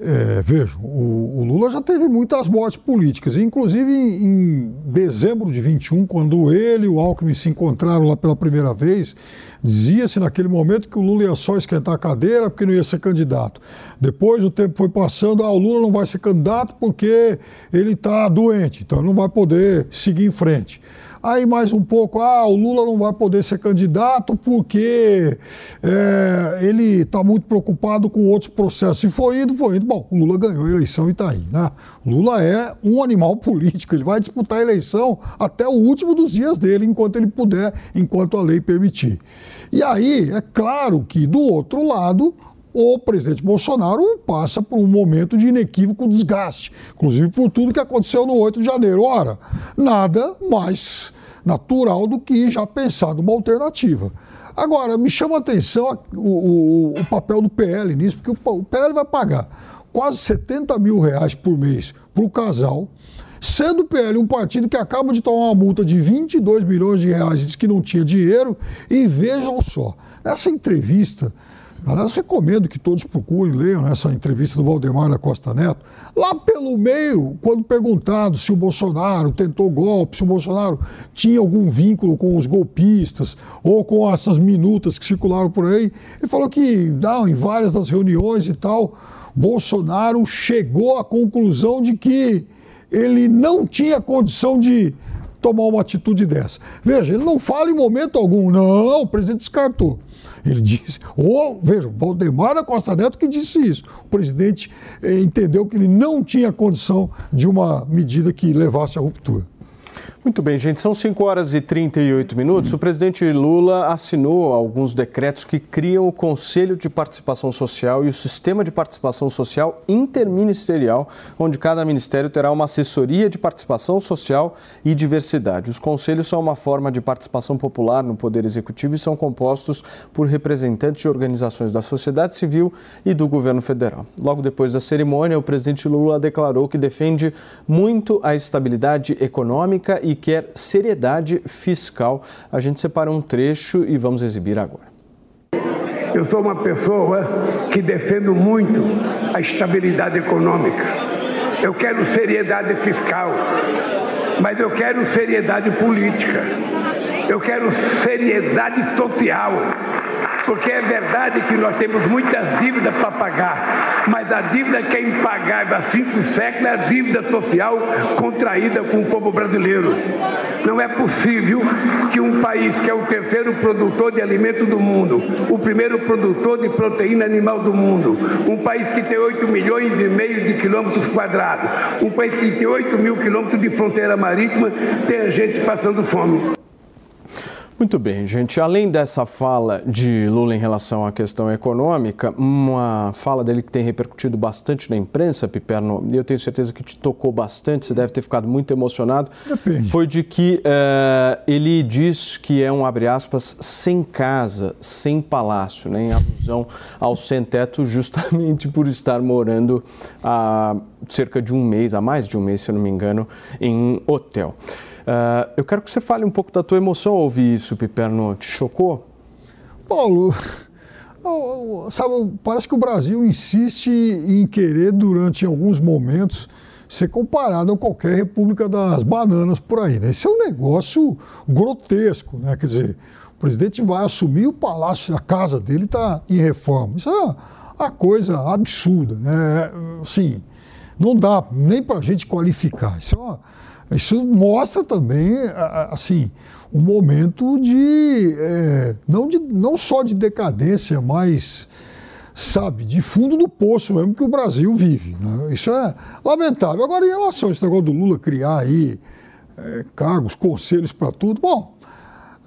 é, vejo, o, o, Lula já teve muitas mortes políticas, inclusive em, em, dezembro de 21, quando ele e o Alckmin se encontraram lá pela primeira vez, dizia-se naquele momento que o Lula ia só esquentar a cadeira porque não ia ser candidato. Depois o tempo foi passando, ah, o Lula não vai ser candidato porque ele está doente, então não vai poder seguir em frente. Aí mais um pouco, ah, o Lula não vai poder ser candidato porque é, ele está muito preocupado com outros processos. E foi indo, foi indo. Bom, o Lula ganhou a eleição e está aí, né? Lula é um animal político, ele vai disputar a eleição até o último dos dias dele, enquanto ele puder, enquanto a lei permitir. E aí, é claro que do outro lado, o presidente Bolsonaro passa por um momento de inequívoco desgaste, inclusive por tudo que aconteceu no 8 de janeiro. Ora, nada mais natural do que já pensar numa alternativa. Agora, me chama a atenção o, o, o papel do PL nisso, porque o, o PL vai pagar quase 70 mil reais por mês para o casal, sendo o PL um partido que acaba de tomar uma multa de 22 milhões de reais, diz que não tinha dinheiro, e vejam só, nessa entrevista Aliás, recomendo que todos procurem, leiam essa entrevista do Valdemar da Costa Neto. Lá pelo meio, quando perguntado se o Bolsonaro tentou golpe, se o Bolsonaro tinha algum vínculo com os golpistas ou com essas minutas que circularam por aí, ele falou que, não, em várias das reuniões e tal, Bolsonaro chegou à conclusão de que ele não tinha condição de tomar uma atitude dessa. Veja, ele não fala em momento algum, não, o presidente descartou. Ele disse, ou, veja, Valdemar da Costa Neto que disse isso. O presidente eh, entendeu que ele não tinha condição de uma medida que levasse à ruptura. Muito bem, gente. São 5 horas e 38 minutos. O presidente Lula assinou alguns decretos que criam o Conselho de Participação Social e o Sistema de Participação Social Interministerial, onde cada ministério terá uma assessoria de participação social e diversidade. Os conselhos são uma forma de participação popular no Poder Executivo e são compostos por representantes de organizações da sociedade civil e do governo federal. Logo depois da cerimônia, o presidente Lula declarou que defende muito a estabilidade econômica e quer seriedade fiscal. A gente separa um trecho e vamos exibir agora. Eu sou uma pessoa que defendo muito a estabilidade econômica. Eu quero seriedade fiscal, mas eu quero seriedade política. Eu quero seriedade social porque é verdade que nós temos muitas dívidas para pagar, mas a dívida que é impagável há cinco séculos é a dívida social contraída com o povo brasileiro. Não é possível que um país que é o terceiro produtor de alimento do mundo, o primeiro produtor de proteína animal do mundo, um país que tem 8 milhões e meio de quilômetros quadrados, um país que tem 8 mil quilômetros de fronteira marítima, tenha gente passando fome. Muito bem, gente. Além dessa fala de Lula em relação à questão econômica, uma fala dele que tem repercutido bastante na imprensa, Piperno, e eu tenho certeza que te tocou bastante, você deve ter ficado muito emocionado, Depende. foi de que uh, ele diz que é um, abre aspas, sem casa, sem palácio, né, em alusão ao sem-teto, justamente por estar morando há cerca de um mês, há mais de um mês, se eu não me engano, em um hotel. Uh, eu quero que você fale um pouco da tua emoção ao ouvir isso, Piperno. Te chocou? Paulo, sabe, parece que o Brasil insiste em querer, durante alguns momentos, ser comparado a qualquer república das bananas por aí. Né? Esse é um negócio grotesco, né? Quer dizer, o presidente vai assumir o palácio, a casa dele está em reforma. Isso é uma coisa absurda, né? Sim, não dá nem para a gente qualificar. Isso é uma isso mostra também, assim, um momento de, é, não, de não só de decadência, mas, sabe, de fundo do poço mesmo que o Brasil vive. Né? Isso é lamentável. Agora, em relação a esse negócio do Lula criar aí é, cargos, conselhos para tudo, bom,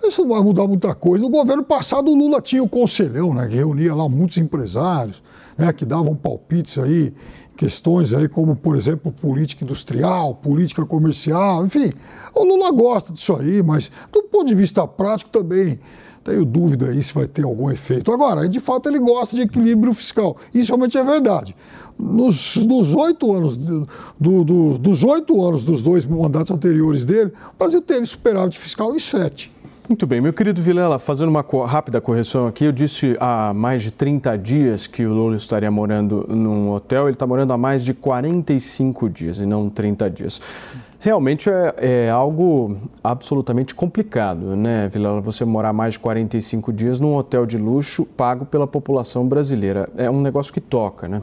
isso não vai mudar muita coisa. No governo passado, o Lula tinha o conselhão, né, que reunia lá muitos empresários, né, que davam palpites aí questões aí como, por exemplo, política industrial, política comercial, enfim. O Lula gosta disso aí, mas do ponto de vista prático também tenho dúvida aí se vai ter algum efeito. Agora, de fato, ele gosta de equilíbrio fiscal. Isso realmente é verdade. Nos, oito anos, do, do, dos oito anos dos dois mandatos anteriores dele, o Brasil teve superávit fiscal em sete. Muito bem, meu querido Vilela, fazendo uma rápida correção aqui, eu disse há mais de 30 dias que o Lula estaria morando num hotel, ele está morando há mais de 45 dias e não 30 dias. Realmente é, é, algo absolutamente complicado, né, Vilela? Você morar mais de 45 dias num hotel de luxo pago pela população brasileira. É um negócio que toca, né?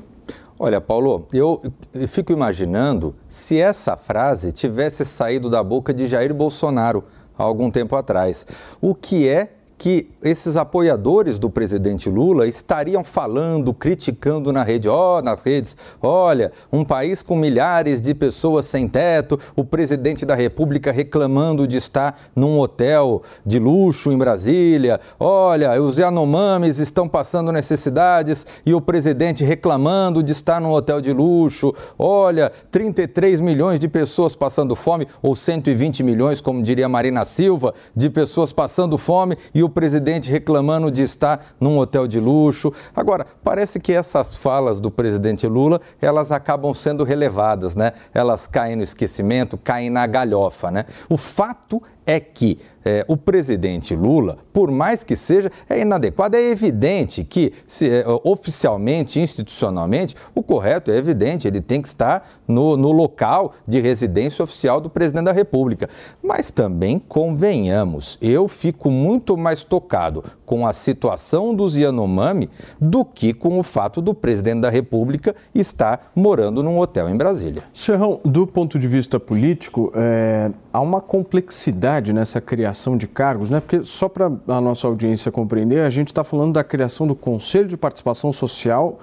Olha, Paulo, eu fico imaginando se essa frase tivesse saído da boca de Jair Bolsonaro há algum tempo atrás. O que é que esses apoiadores do presidente Lula estariam falando, criticando na rede, oh, nas redes, olha, um país com milhares de pessoas sem teto, o presidente da República reclamando de estar num hotel de luxo em Brasília, olha, os Yanomamis estão passando necessidades e o presidente reclamando de estar num hotel de luxo, olha, 33 milhões de pessoas passando fome, ou 120 milhões, como diria Marina Silva, de pessoas passando fome e o o presidente reclamando de estar num hotel de luxo. Agora, parece que essas falas do presidente Lula, elas acabam sendo relevadas, né? Elas caem no esquecimento, caem na galhofa, né? O fato é que é, o presidente Lula, por mais que seja, é inadequado. É evidente que, se, é, oficialmente, institucionalmente, o correto é evidente, ele tem que estar no, no local de residência oficial do presidente da República. Mas também convenhamos, eu fico muito mais tocado com a situação dos Yanomami do que com o fato do presidente da República estar morando num hotel em Brasília. Serrão, do ponto de vista político, é, há uma complexidade nessa criação de cargos, né? Porque só para a nossa audiência compreender, a gente está falando da criação do Conselho de Participação Social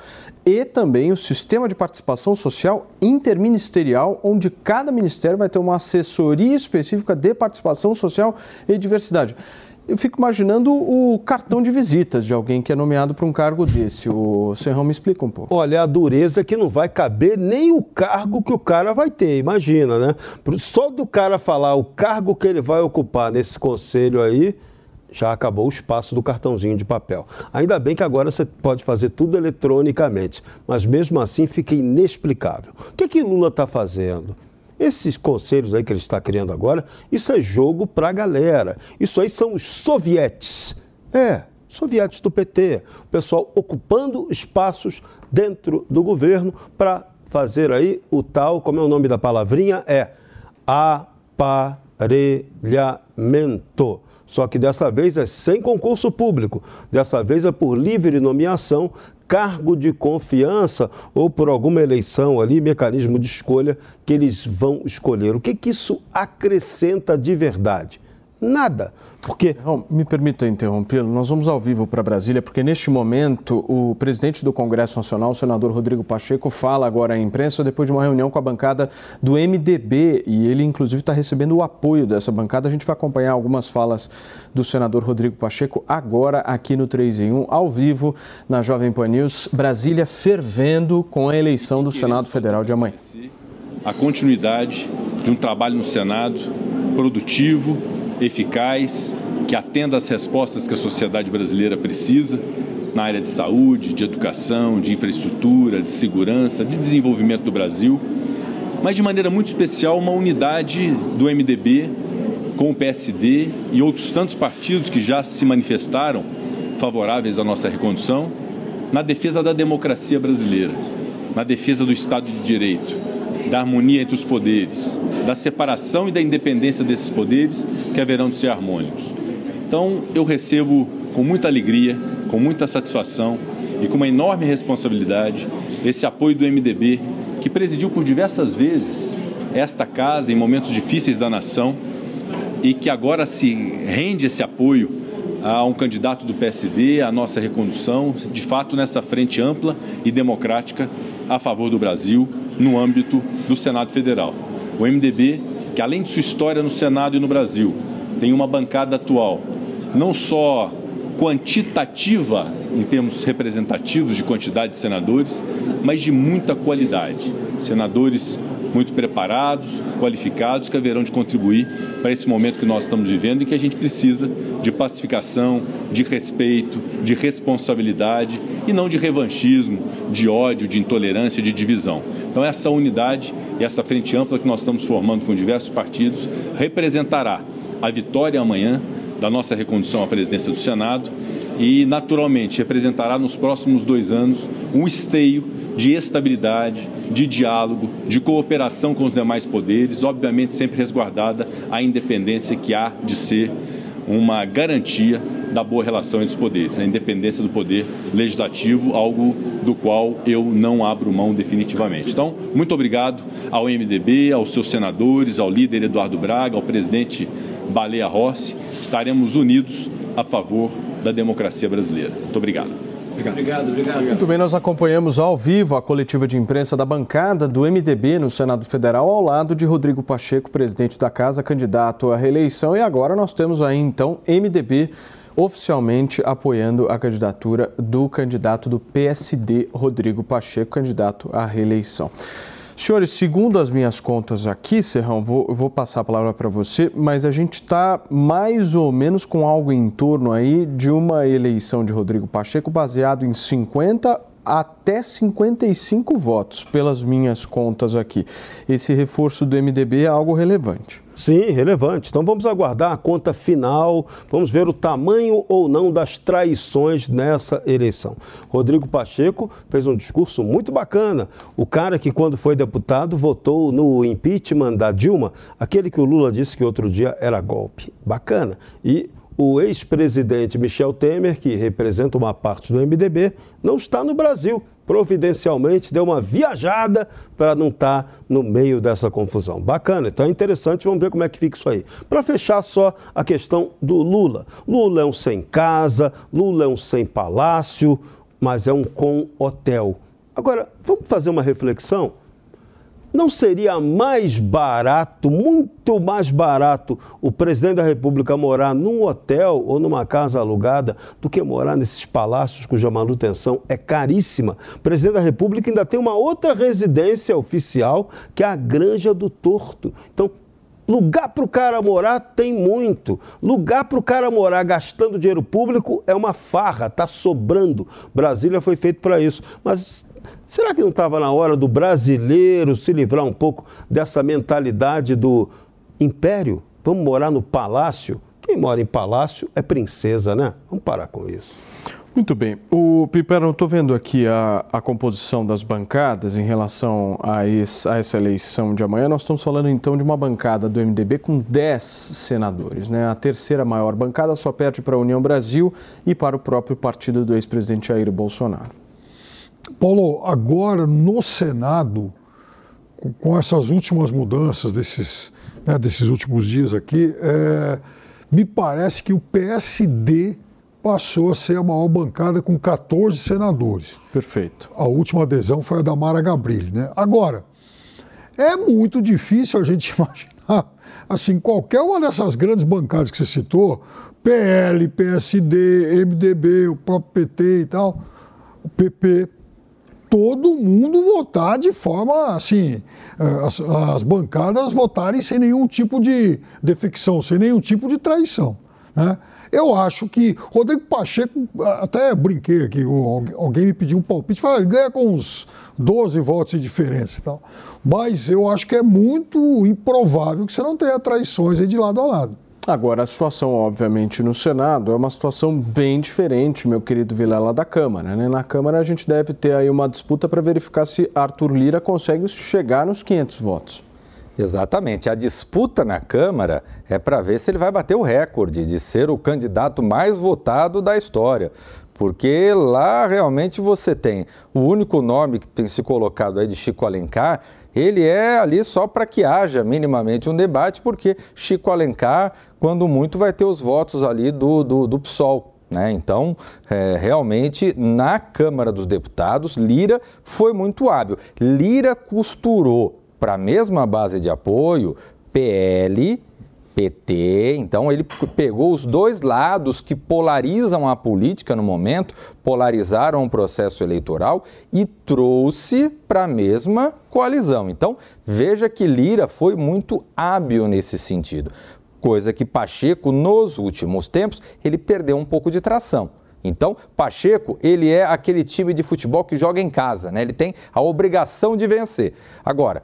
e também o sistema de participação social interministerial, onde cada ministério vai ter uma assessoria específica de participação social e diversidade. Eu fico imaginando o cartão de visitas de alguém que é nomeado para um cargo desse. O Serrão me explica um pouco. Olha, a dureza é que não vai caber nem o cargo que o cara vai ter, imagina, né? Só do cara falar o cargo que ele vai ocupar nesse conselho aí, já acabou o espaço do cartãozinho de papel. Ainda bem que agora você pode fazer tudo eletronicamente, mas mesmo assim fica inexplicável. O que, que Lula está fazendo? Esses conselhos aí que ele está criando agora, isso é jogo para a galera. Isso aí são os sovietes. É, sovietes do PT. O pessoal ocupando espaços dentro do governo para fazer aí o tal, como é o nome da palavrinha? É aparelhamento. Só que dessa vez é sem concurso público. Dessa vez é por livre nomeação, cargo de confiança ou por alguma eleição ali, mecanismo de escolha que eles vão escolher. O que, que isso acrescenta de verdade? Nada. Porque. me permita interrompê-lo, nós vamos ao vivo para Brasília, porque neste momento o presidente do Congresso Nacional, o senador Rodrigo Pacheco, fala agora à imprensa depois de uma reunião com a bancada do MDB e ele, inclusive, está recebendo o apoio dessa bancada. A gente vai acompanhar algumas falas do senador Rodrigo Pacheco agora aqui no 3 em 1, ao vivo, na Jovem Pan News. Brasília fervendo com a eleição do Senado Federal de amanhã. A continuidade de um trabalho no Senado produtivo, eficaz, que atenda às respostas que a sociedade brasileira precisa na área de saúde, de educação, de infraestrutura, de segurança, de desenvolvimento do Brasil, mas de maneira muito especial uma unidade do MDB com o PSD e outros tantos partidos que já se manifestaram favoráveis à nossa recondução na defesa da democracia brasileira, na defesa do Estado de Direito, da harmonia entre os poderes, da separação e da independência desses poderes que haverão de ser harmônicos. Então, eu recebo com muita alegria, com muita satisfação e com uma enorme responsabilidade esse apoio do MDB, que presidiu por diversas vezes esta casa em momentos difíceis da nação e que agora se rende esse apoio a um candidato do PSD, a nossa recondução, de fato nessa frente ampla e democrática a favor do Brasil no âmbito do Senado Federal. O MDB, que além de sua história no Senado e no Brasil, tem uma bancada atual, não só quantitativa em termos representativos de quantidade de senadores, mas de muita qualidade. Senadores muito preparados, qualificados, que haverão de contribuir para esse momento que nós estamos vivendo e que a gente precisa de pacificação, de respeito, de responsabilidade e não de revanchismo, de ódio, de intolerância, de divisão. Então, essa unidade e essa frente ampla que nós estamos formando com diversos partidos representará a vitória amanhã da nossa recondução à presidência do Senado e, naturalmente, representará nos próximos dois anos um esteio de estabilidade, de diálogo, de cooperação com os demais poderes, obviamente sempre resguardada a independência que há de ser uma garantia da boa relação entre os poderes, a independência do poder legislativo, algo do qual eu não abro mão definitivamente. Então, muito obrigado ao MDB, aos seus senadores, ao líder Eduardo Braga, ao presidente Baleia Rossi. Estaremos unidos a favor da democracia brasileira. Muito obrigado. Obrigado. obrigado, Muito bem, nós acompanhamos ao vivo a coletiva de imprensa da bancada do MDB no Senado Federal, ao lado de Rodrigo Pacheco, presidente da casa, candidato à reeleição. E agora nós temos aí, então, MDB oficialmente apoiando a candidatura do candidato do PSD, Rodrigo Pacheco, candidato à reeleição. Senhores, segundo as minhas contas aqui, Serrão, vou, vou passar a palavra para você, mas a gente está mais ou menos com algo em torno aí de uma eleição de Rodrigo Pacheco baseado em 50 até 55 votos, pelas minhas contas aqui. Esse reforço do MDB é algo relevante. Sim, relevante. Então vamos aguardar a conta final, vamos ver o tamanho ou não das traições nessa eleição. Rodrigo Pacheco fez um discurso muito bacana. O cara que, quando foi deputado, votou no impeachment da Dilma, aquele que o Lula disse que outro dia era golpe. Bacana. E o ex-presidente Michel Temer, que representa uma parte do MDB, não está no Brasil. Providencialmente deu uma viajada para não estar tá no meio dessa confusão. Bacana, então é interessante, vamos ver como é que fica isso aí. Para fechar só a questão do Lula. Lula é um sem casa, Lula é um sem palácio, mas é um com hotel. Agora, vamos fazer uma reflexão? Não seria mais barato, muito mais barato, o presidente da República morar num hotel ou numa casa alugada do que morar nesses palácios cuja manutenção é caríssima? O presidente da República ainda tem uma outra residência oficial, que é a Granja do Torto. Então, Lugar para o cara morar tem muito. Lugar para o cara morar gastando dinheiro público é uma farra, está sobrando. Brasília foi feito para isso. Mas Será que não estava na hora do brasileiro se livrar um pouco dessa mentalidade do império? Vamos morar no palácio? Quem mora em palácio é princesa, né? Vamos parar com isso. Muito bem. O Pipero, eu estou vendo aqui a, a, composição das bancadas em relação a, esse, a, essa eleição de amanhã. Nós estamos falando então de uma bancada do MDB com 10 senadores. Né? A terceira maior bancada só perde para a União Brasil e para o próprio partido do ex-presidente Jair Bolsonaro. Paulo, agora no Senado, com essas últimas mudanças desses, né, desses últimos dias aqui, é, me parece que o PSD passou a ser a maior bancada com 14 senadores. Perfeito. A última adesão foi a da Mara Gabrilli. Né? Agora, é muito difícil a gente imaginar, assim, qualquer uma dessas grandes bancadas que você citou, PL, PSD, MDB, o próprio PT e tal, o PP, todo mundo votar de forma assim, eh, as, as, bancadas votarem sem nenhum tipo de defecção, sem nenhum tipo de traição. Né? Eu acho que Rodrigo Pacheco, até brinquei aqui, alguém me pediu um palpite, falou, ele ganha com uns 12 votos de diferença e tal. Mas eu acho que é muito improvável que você não tenha traições de lado a lado. Agora, a situação, obviamente, no Senado é uma situação bem diferente, meu querido Vilela, da Câmara. Né? Na Câmara, a gente deve ter aí uma disputa para verificar se Arthur Lira consegue chegar nos 500 votos. Exatamente. A disputa na Câmara é para ver se ele vai bater o recorde de ser o candidato mais votado da história. Porque lá realmente você tem o único nome que tem se colocado aí de Chico Alencar ele é ali só para que haja minimamente um debate, porque Chico Alencar, quando muito, vai ter os votos ali do, do, do PSOL. Né? Então, é, realmente, na Câmara dos Deputados, Lira foi muito hábil. Lira costurou para a mesma base de apoio PL PT. Então ele pegou os dois lados que polarizam a política no momento, polarizaram o processo eleitoral e trouxe para a mesma coalizão. Então veja que Lira foi muito hábil nesse sentido. Coisa que Pacheco, nos últimos tempos, ele perdeu um pouco de tração. Então, Pacheco, ele é aquele time de futebol que joga em casa, né? Ele tem a obrigação de vencer. Agora,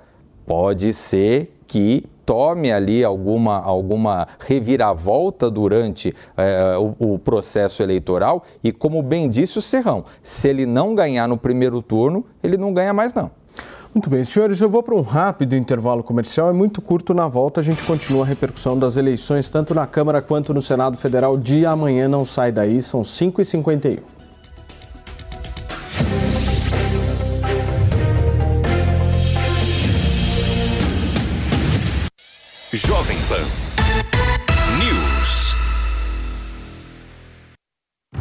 pode ser que tome ali alguma, alguma reviravolta durante é, o, o, processo eleitoral e, como bem disse o Serrão, se ele não ganhar no primeiro turno, ele não ganha mais não. Muito bem, senhores, eu vou para um rápido intervalo comercial. É muito curto. Na volta, a gente continua a repercussão das eleições, tanto na Câmara quanto no Senado Federal. De amanhã não sai daí, são 5h51. Jovem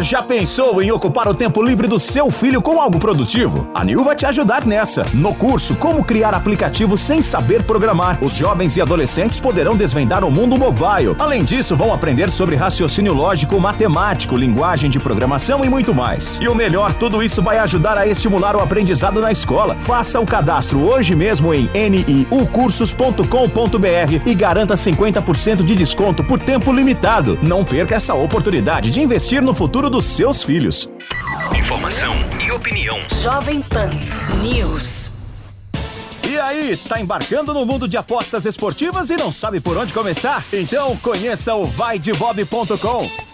Já pensou em ocupar o tempo livre do seu filho com algo produtivo? A Nil vai te ajudar nessa. No curso Como Criar Aplicativos Sem Saber Programar, os jovens e adolescentes poderão desvendar o mundo mobile. Além disso, vão aprender sobre raciocínio lógico, matemático, linguagem de programação e muito mais. E o melhor, tudo isso vai ajudar a estimular o aprendizado na escola. Faça o cadastro hoje mesmo em niucursos.com.br e garanta 50% de desconto por tempo limitado. Não perca essa oportunidade de investir no futuro dos seus filhos. Informação e opinião. Jovem Pan News. E aí, tá embarcando no mundo de apostas esportivas e não sabe por onde começar? Então conheça o vaidebob.com.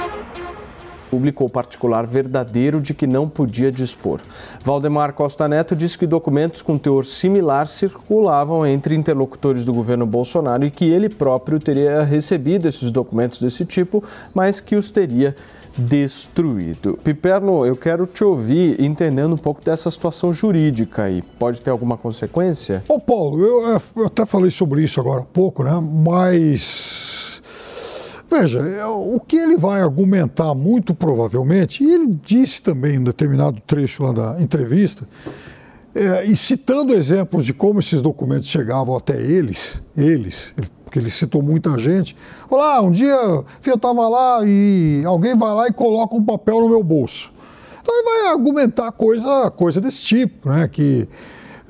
Público ou particular verdadeiro de que não podia dispor. Valdemar Costa Neto disse que documentos com teor similar circulavam entre interlocutores do governo Bolsonaro e que ele próprio teria recebido esses documentos desse tipo, mas que os teria destruído. Piperno, eu quero te ouvir entendendo um pouco dessa situação jurídica aí. Pode ter alguma consequência? Ô Paulo, eu, eu até falei sobre isso agora há pouco, né? Mas Veja, é, o que ele vai argumentar muito provavelmente, e ele disse também em um determinado trecho lá da entrevista, é, e citando exemplos de como esses documentos chegavam até eles, eles, porque ele citou muita gente, falou, ah, um dia eu estava lá e alguém vai lá e coloca um papel no meu bolso. Então ele vai argumentar coisa, coisa desse tipo, né, que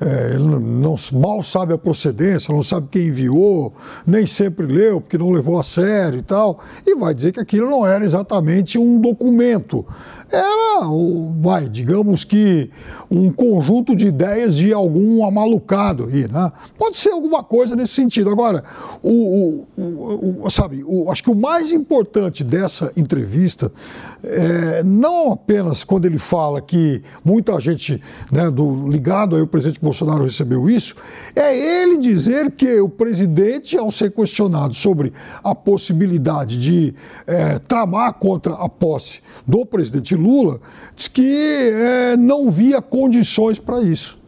é, ele não, mal sabe a procedência, não sabe quem enviou, nem sempre leu, porque não levou a sério e tal, e vai dizer que aquilo não era exatamente um documento, era, vai, digamos que um conjunto de ideias de algum amalucado aí, né? Pode ser alguma coisa nesse sentido. Agora, o, o, o sabe, acho que o mais importante dessa entrevista é não apenas quando ele fala que muita gente né, do, ligado aí o presidente Bolsonaro recebeu isso, é ele dizer que o presidente, ao ser questionado sobre a possibilidade de é, tramar contra a posse do presidente Lula, diz que é, não via condições para isso.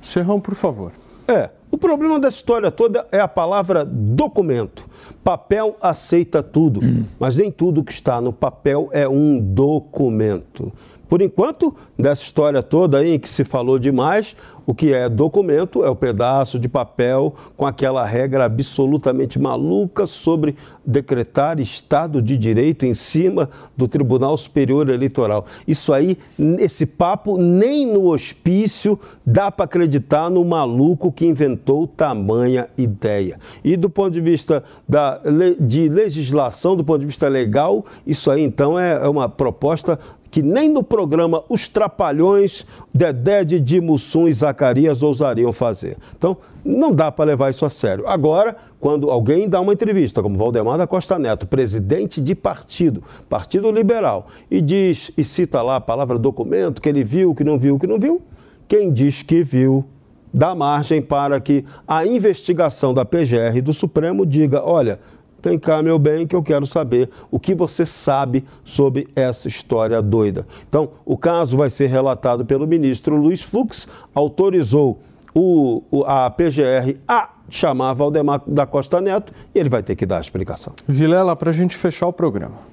Serrão, por favor. É, o problema dessa história toda é a palavra documento. Papel aceita tudo, hum. mas nem tudo que está no papel é um documento. Por enquanto, dessa história toda aí em que se falou demais, o que é documento é o pedaço de papel com aquela regra absolutamente maluca sobre decretar Estado de Direito em cima do Tribunal Superior Eleitoral. Isso aí, esse papo, nem no hospício dá para acreditar no maluco que inventou tamanha ideia. E do ponto de vista da, de legislação, do ponto de vista legal, isso aí então é, é uma proposta que nem no programa Os Trapalhões, Dedé, Didi, Mussum e Zacarias ousariam fazer. Então, não dá para levar isso a sério. Agora, quando alguém dá uma entrevista, como Valdemar da Costa Neto, presidente de partido, Partido Liberal, e diz e cita lá a palavra documento, que ele viu, que não viu, que não viu, quem diz que viu dá margem para que a investigação da PGR e do Supremo diga, olha, Vem cá, meu bem, que eu quero saber o que você sabe sobre essa história doida. Então, o caso vai ser relatado pelo ministro Luiz Fux, autorizou o, a PGR a chamar Valdemar da Costa Neto e ele vai ter que dar a explicação. Vilela, para a gente fechar o programa.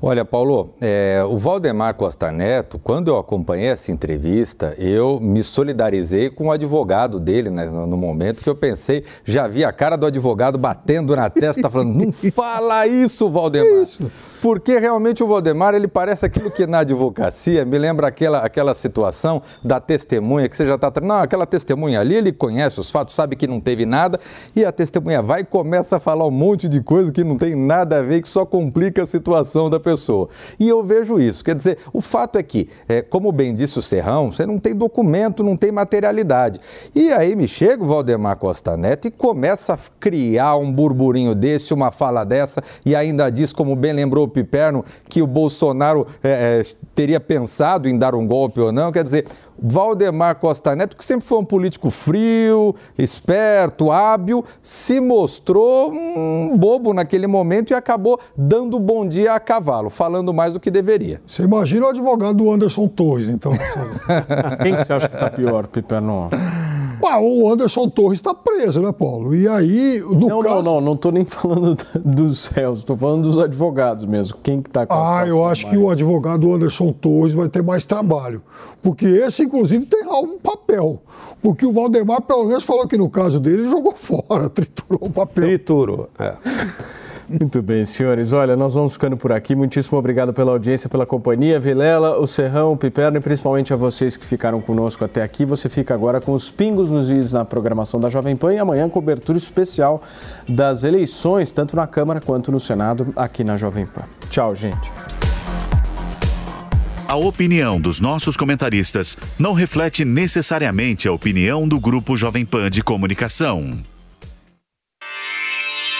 Olha, Paulo, é, o Valdemar Costa Neto, quando eu acompanhei essa entrevista, eu me solidarizei com o advogado dele né, no momento que eu pensei, já vi a cara do advogado batendo na testa, falando: não fala isso, Valdemar. Isso. Porque realmente o Valdemar, ele parece aquilo que na advocacia me lembra aquela, aquela situação da testemunha que você já está. Não, aquela testemunha ali, ele conhece os fatos, sabe que não teve nada, e a testemunha vai e começa a falar um monte de coisa que não tem nada a ver, que só complica a situação da pessoa. E eu vejo isso. Quer dizer, o fato é que, é, como bem disse o Serrão, você não tem documento, não tem materialidade. E aí me chega o Valdemar Costa Neto e começa a criar um burburinho desse, uma fala dessa, e ainda diz, como bem lembrou o Piperno, que o Bolsonaro é, é, teria pensado em dar um golpe ou não. Quer dizer, Valdemar Costa Neto, que sempre foi um político frio, esperto, hábil, se mostrou um bobo naquele momento e acabou dando bom dia a cavalo, falando mais do que deveria. Você imagina o advogado do Anderson Torres, então. Quem que você acha que está pior, Piperno? Ah, o Anderson Torres está preso, né, Paulo? E aí, no não, caso... não, não, não estou nem falando dos réus, estou falando dos advogados mesmo. Quem que está com Ah, eu acho mais? que o advogado Anderson Torres vai ter mais trabalho, porque esse, inclusive, tem lá um papel. Porque o Valdemar, pelo menos, falou que no caso dele, ele jogou fora, triturou o papel. Triturou, é. Muito bem, senhores. Olha, nós vamos ficando por aqui. Muitíssimo obrigado pela audiência, pela companhia. Vilela, o Serrão, o Piperno e principalmente a vocês que ficaram conosco até aqui. Você fica agora com os pingos nos is na programação da Jovem Pan e amanhã cobertura especial das eleições, tanto na Câmara quanto no Senado, aqui na Jovem Pan. Tchau, gente. A opinião dos nossos comentaristas não reflete necessariamente a opinião do Grupo Jovem Pan de Comunicação.